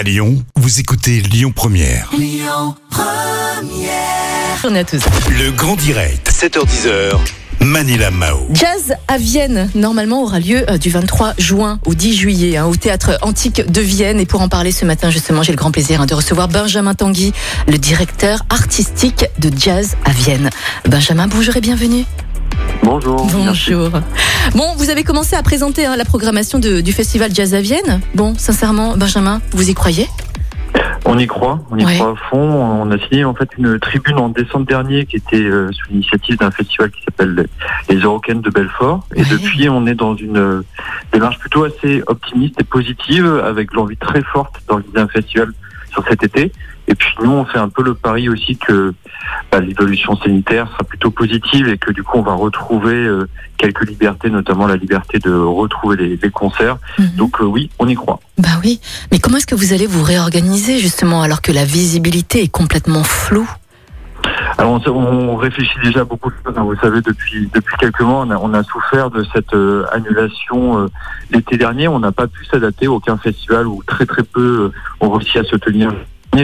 À Lyon, vous écoutez Lyon Première. On est à tous. Le grand direct, 7h10h. Manila Mao. Jazz à Vienne, normalement, aura lieu euh, du 23 juin au 10 juillet hein, au théâtre antique de Vienne. Et pour en parler ce matin, justement, j'ai le grand plaisir hein, de recevoir Benjamin Tanguy, le directeur artistique de Jazz à Vienne. Benjamin, bonjour et bienvenue. Bonjour. merci. Bonjour. Bon, vous avez commencé à présenter hein, la programmation de- du festival Jazz à Vienne. Bon, sincèrement, Benjamin, vous y croyez? On y croit, on y Ouais. croit à fond. On a signé en fait une tribune en décembre dernier qui était euh, sous l'initiative d'un festival qui s'appelle les Eurocaines de Belfort. Et Ouais. depuis, on est dans une euh, démarche plutôt assez optimiste et positive, avec l'envie très forte d'organiser un festival sur cet été. Et puis nous, on fait un peu le pari aussi que bah, l'évolution sanitaire sera plutôt positive et que du coup, on va retrouver euh, quelques libertés, notamment la liberté de retrouver les, les concerts. Mhm. Donc euh, oui, on y croit. Bah oui, mais comment est-ce que vous allez vous réorganiser justement alors que la visibilité est complètement floue? Alors on, réfléchit déjà beaucoup de choses. hein. Vous savez, depuis depuis quelques mois, on a, on a souffert de cette euh, annulation euh, l'été dernier. On n'a pas pu s'adapter. Aucun festival ou très très peu euh, ont réussi à se tenir.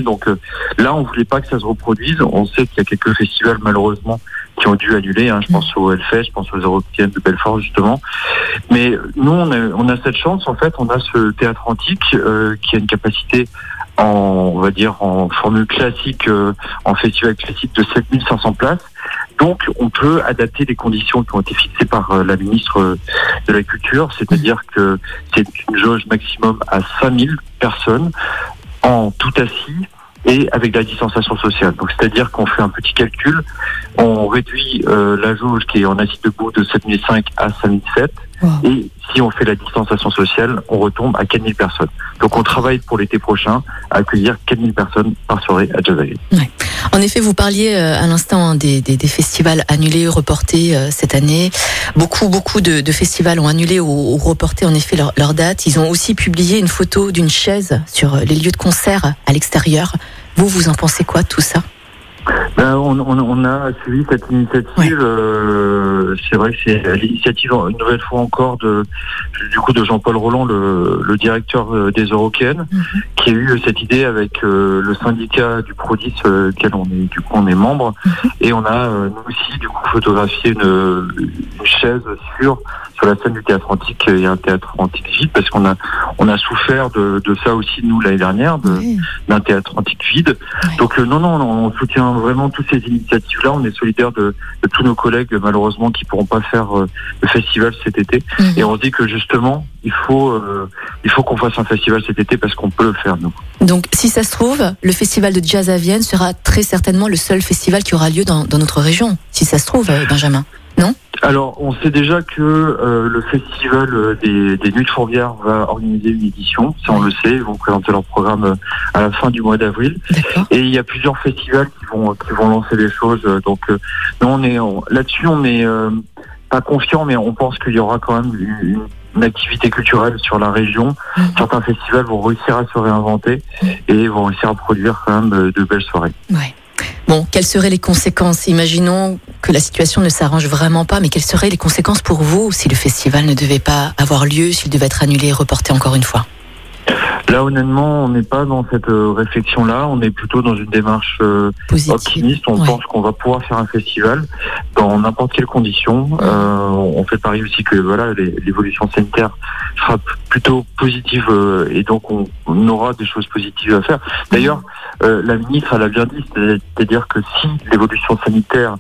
Donc euh, là, on voulait pas que ça se reproduise. On sait qu'il y a quelques festivals malheureusement qui ont dû annuler. hein. Je pense au Hellfest, je pense aux Européennes de Belfort justement. Mais nous, on a, cette chance. En fait, on a ce théâtre antique euh, qui a une capacité en, on va dire, en formule classique, euh, en festival classique de 7500 places. Donc, on peut adapter les conditions qui ont été fixées par la ministre de la Culture, c'est-à-dire que c'est une jauge maximum à 5000 personnes en tout assis et avec de la distanciation sociale. Donc, c'est-à-dire qu'on fait un petit calcul, on réduit euh, la jauge qui est en assis debout de 7005 à 5007 Wow. et si on fait la distanciation sociale, on retombe à 4000 personnes. Donc, on travaille pour l'été prochain à accueillir 4000 personnes par soirée à Jazz Alley. En effet, vous parliez euh, à l'instant hein, des, des- festivals annulés, reportés euh, cette année. Beaucoup, beaucoup de, festivals ont annulé ou, ou reporté en effet leur, leur date. Ils ont aussi publié une photo d'une chaise sur les lieux de concert à l'extérieur. Vous, vous en pensez quoi tout ça? Ben, on, on, on a suivi cette initiative. Ouais. euh, c'est vrai que c'est l'initiative une nouvelle fois encore de du coup de Jean-Paul Roland, le, le directeur euh, des Eurocaines, Mhm. qui a eu cette idée avec euh, le syndicat du Prodis, euh, duquel on est du coup on est membre, Mhm. et on a euh, nous aussi du coup photographié une, une chaise sur sur la scène du théâtre antique et un théâtre antique vide parce qu'on a on a souffert de, de ça aussi nous l'année dernière Ouais. d'un théâtre antique vide. Ouais. Donc non, non, on soutient vraiment toutes ces initiatives-là. On est solidaire de, de tous nos collègues, malheureusement, qui pourront pas faire euh, le festival cet été. Mhm. Et on se dit que justement, il faut, euh, il faut qu'on fasse un festival cet été parce qu'on peut le faire, nous. Donc, si ça se trouve, le festival de jazz à Vienne sera très certainement le seul festival qui aura lieu dans, dans notre région. Si ça se trouve, euh, Alors, on sait déjà que euh, le festival euh, des, des Nuits de Fourvière va organiser une édition. Ça, on le sait. Ils vont présenter leur programme euh, à la fin du mois d'avril. Et il y a plusieurs festivals qui vont qui vont lancer des choses. Donc euh, nous on est on- là-dessus on est euh, pas confiant, mais on pense qu'il y aura quand même une, une activité culturelle sur la région. Mhm. Certains festivals vont réussir à se réinventer et vont réussir à produire quand même de belles soirées. Ouais. Bon, quelles seraient les conséquences Imaginons que la situation ne s'arrange vraiment pas, mais quelles seraient les conséquences pour vous si le festival ne devait pas avoir lieu, s'il devait être annulé et reporté encore une fois Là honnêtement, on n'est pas dans cette euh, réflexion-là. On est plutôt dans une démarche euh, optimiste. On Ouais. pense qu'on va pouvoir faire un festival dans n'importe quelle condition. Euh, on fait pari aussi que voilà l'évolution sanitaire sera plutôt positive euh, et donc on, on aura des choses positives à faire. D'ailleurs, euh, la ministre elle a bien dit, c'est- c'est-à-dire que si l'évolution sanitaire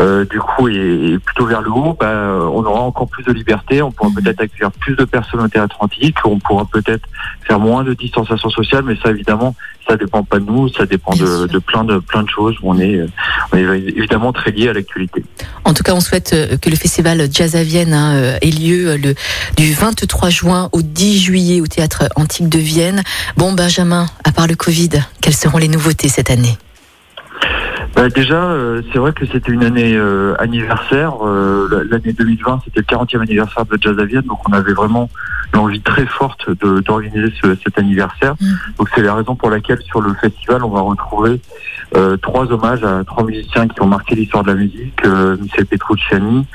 euh, du coup est, est plutôt vers le haut, bah, on aura encore plus de liberté. On pourra Mhm. peut-être accueillir plus de personnes au théâtre antique. On pourra peut-être faire moins de distanciation sociale, mais ça évidemment ça dépend pas de nous, ça dépend de, plein de plein de choses. On est, euh, on est évidemment très lié à l'actualité. En tout cas, on souhaite euh, que le festival Jazz à Vienne hein, ait lieu le, du 23 juin au 10 juillet au théâtre antique de Vienne. Bon, Benjamin, à part le Covid, quelles seront les nouveautés cette année? Bah, déjà, euh, c'est vrai que c'était une année euh, anniversaire. Euh, L'année 2020, c'était le 40e anniversaire de Jazz à Vienne, donc on avait vraiment l'envie très forte d'organiser ce- cet anniversaire. Mm. Donc c'est la raison pour laquelle sur le festival, on va retrouver euh, trois hommages à trois musiciens qui ont marqué l'histoire de la musique, euh, Michel Petrucciani,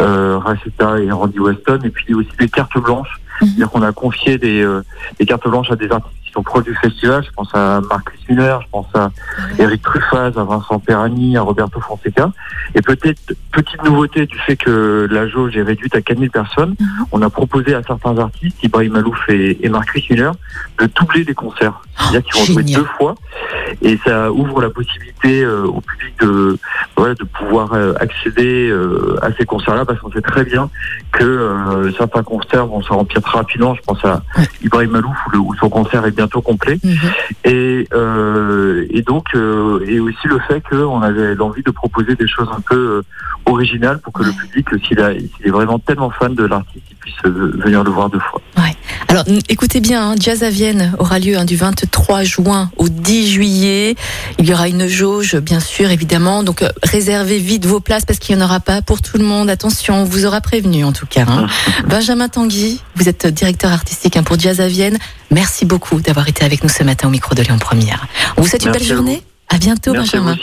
euh, Rachita et Randy Weston, et puis aussi des cartes blanches. Mhm. C'est-à-dire qu'on a confié des, euh, des cartes blanches à des artistes qui sont proches du festival. Je pense à Marcus Miller, je pense à Eric Truffaz, à Vincent Perani, à Roberto Fonseca. Et peut-être, petite nouveauté du fait que la jauge est réduite à 4000 personnes, Mhm. on a proposé à certains artistes, Ibrahim Malouf et, et Marcus Miller, de doubler les concerts. C'est-à-dire qu'ils vont jouer deux fois. Et ça ouvre la possibilité euh, au public de, voilà, de pouvoir euh, accéder euh, à ces concerts-là parce qu'on sait très bien que euh, certains concerts vont se remplir très rapidement. Je pense à. Ibrahim Malouf où, le- où son concert est bientôt complet. Mhm. Et, euh, et donc, euh, et aussi le fait qu'on avait l'envie de proposer des choses un peu originales pour que le public, s'il est vraiment tellement fan de l'artiste, puisse euh, venir le voir deux fois. Alors, écoutez bien, hein, Jazz à Vienne aura lieu hein, du 23 juin au 10 juillet. Il y aura une jauge, bien sûr, évidemment. Donc, euh, réservez vite vos places parce qu'il n'y en aura pas pour tout le monde. Attention, on vous aura prévenu en tout cas. hein. Benjamin Tanguy, vous êtes directeur artistique pour Jazz à Vienne. Merci beaucoup d'avoir été avec nous ce matin au micro de Lyon Première. On vous souhaite une belle journée. À bientôt, Merci Benjamin.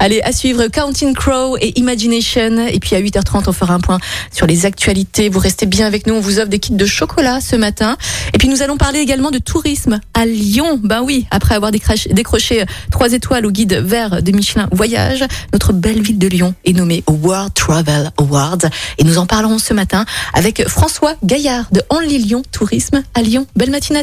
Allez, à suivre Counting Crow et Imagination. Et puis à 8h30, on fera un point sur les actualités. Vous restez bien avec nous. On vous offre des kits de chocolat ce matin. Et puis nous allons parler également de tourisme à Lyon. Ben oui, après avoir décroché, décroché trois étoiles au guide vert de Michelin Voyage, notre belle ville de Lyon est nommée World Travel Awards. Et nous en parlerons ce matin avec François Gaillard de Only Lyon Tourisme à Lyon. Belle matinée.